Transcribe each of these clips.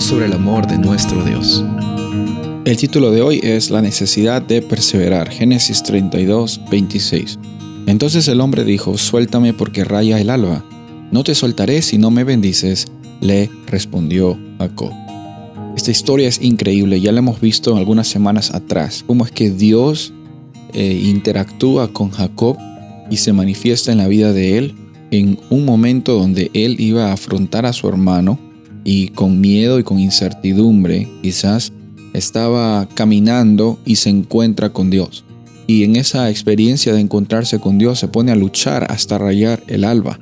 sobre el amor de nuestro Dios. El título de hoy es La necesidad de perseverar, Génesis 32, 26. Entonces el hombre dijo, suéltame porque raya el alba. No te soltaré si no me bendices, le respondió Jacob. Esta historia es increíble, ya la hemos visto algunas semanas atrás, cómo es que Dios eh, interactúa con Jacob y se manifiesta en la vida de él en un momento donde él iba a afrontar a su hermano y con miedo y con incertidumbre quizás estaba caminando y se encuentra con Dios. Y en esa experiencia de encontrarse con Dios se pone a luchar hasta rayar el alba.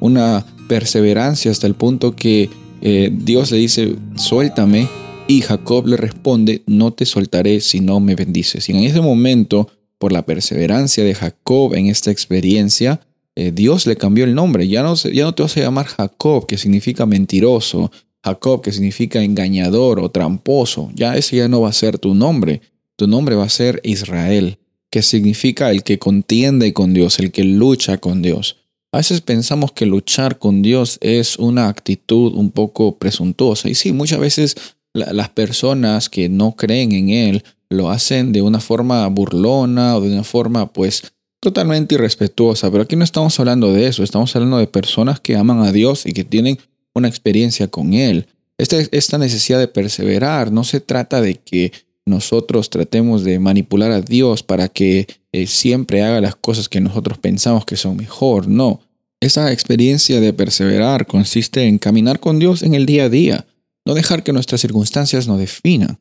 Una perseverancia hasta el punto que eh, Dios le dice, suéltame. Y Jacob le responde, no te soltaré si no me bendices. Y en ese momento, por la perseverancia de Jacob en esta experiencia, eh, Dios le cambió el nombre. Ya no, ya no te vas a llamar Jacob, que significa mentiroso. Jacob, que significa engañador o tramposo. Ya ese ya no va a ser tu nombre. Tu nombre va a ser Israel, que significa el que contiende con Dios, el que lucha con Dios. A veces pensamos que luchar con Dios es una actitud un poco presuntuosa. Y sí, muchas veces las personas que no creen en Él lo hacen de una forma burlona o de una forma pues totalmente irrespetuosa, pero aquí no estamos hablando de eso, estamos hablando de personas que aman a Dios y que tienen una experiencia con Él. Esta, necesidad de perseverar no se trata de que nosotros tratemos de manipular a Dios para que eh, siempre haga las cosas que nosotros pensamos que son mejor, no. Esa experiencia de perseverar consiste en caminar con Dios en el día a día, no dejar que nuestras circunstancias nos definan,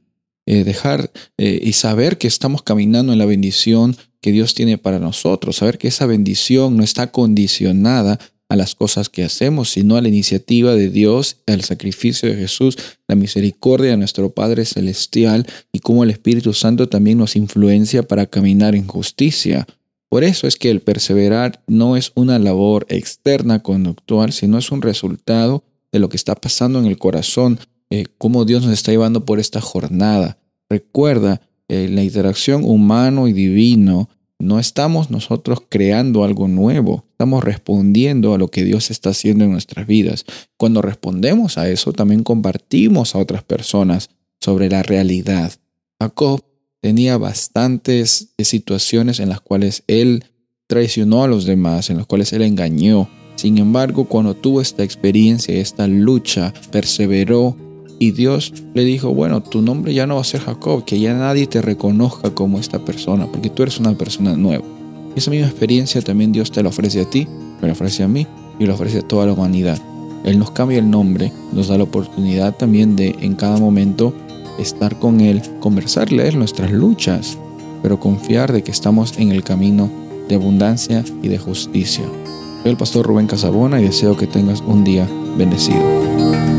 eh, dejar eh, y saber que estamos caminando en la bendición que Dios tiene para nosotros, saber que esa bendición no está condicionada a las cosas que hacemos, sino a la iniciativa de Dios, al sacrificio de Jesús, la misericordia de nuestro Padre Celestial y cómo el Espíritu Santo también nos influencia para caminar en justicia. Por eso es que el perseverar no es una labor externa conductual, sino es un resultado de lo que está pasando en el corazón, eh, cómo Dios nos está llevando por esta jornada. Recuerda, eh, la interacción humano y divino, no estamos nosotros creando algo nuevo, estamos respondiendo a lo que Dios está haciendo en nuestras vidas. Cuando respondemos a eso, también compartimos a otras personas sobre la realidad. Jacob tenía bastantes situaciones en las cuales él traicionó a los demás, en las cuales él engañó. Sin embargo, cuando tuvo esta experiencia, esta lucha, perseveró y Dios le dijo, bueno, tu nombre ya no va a ser Jacob, que ya nadie te reconozca como esta persona, porque tú eres una persona nueva. Esa misma experiencia también Dios te la ofrece a ti, me la ofrece a mí y la ofrece a toda la humanidad. Él nos cambia el nombre, nos da la oportunidad también de en cada momento estar con Él, conversar, leer nuestras luchas, pero confiar de que estamos en el camino de abundancia y de justicia. Soy el pastor Rubén Casabona y deseo que tengas un día bendecido.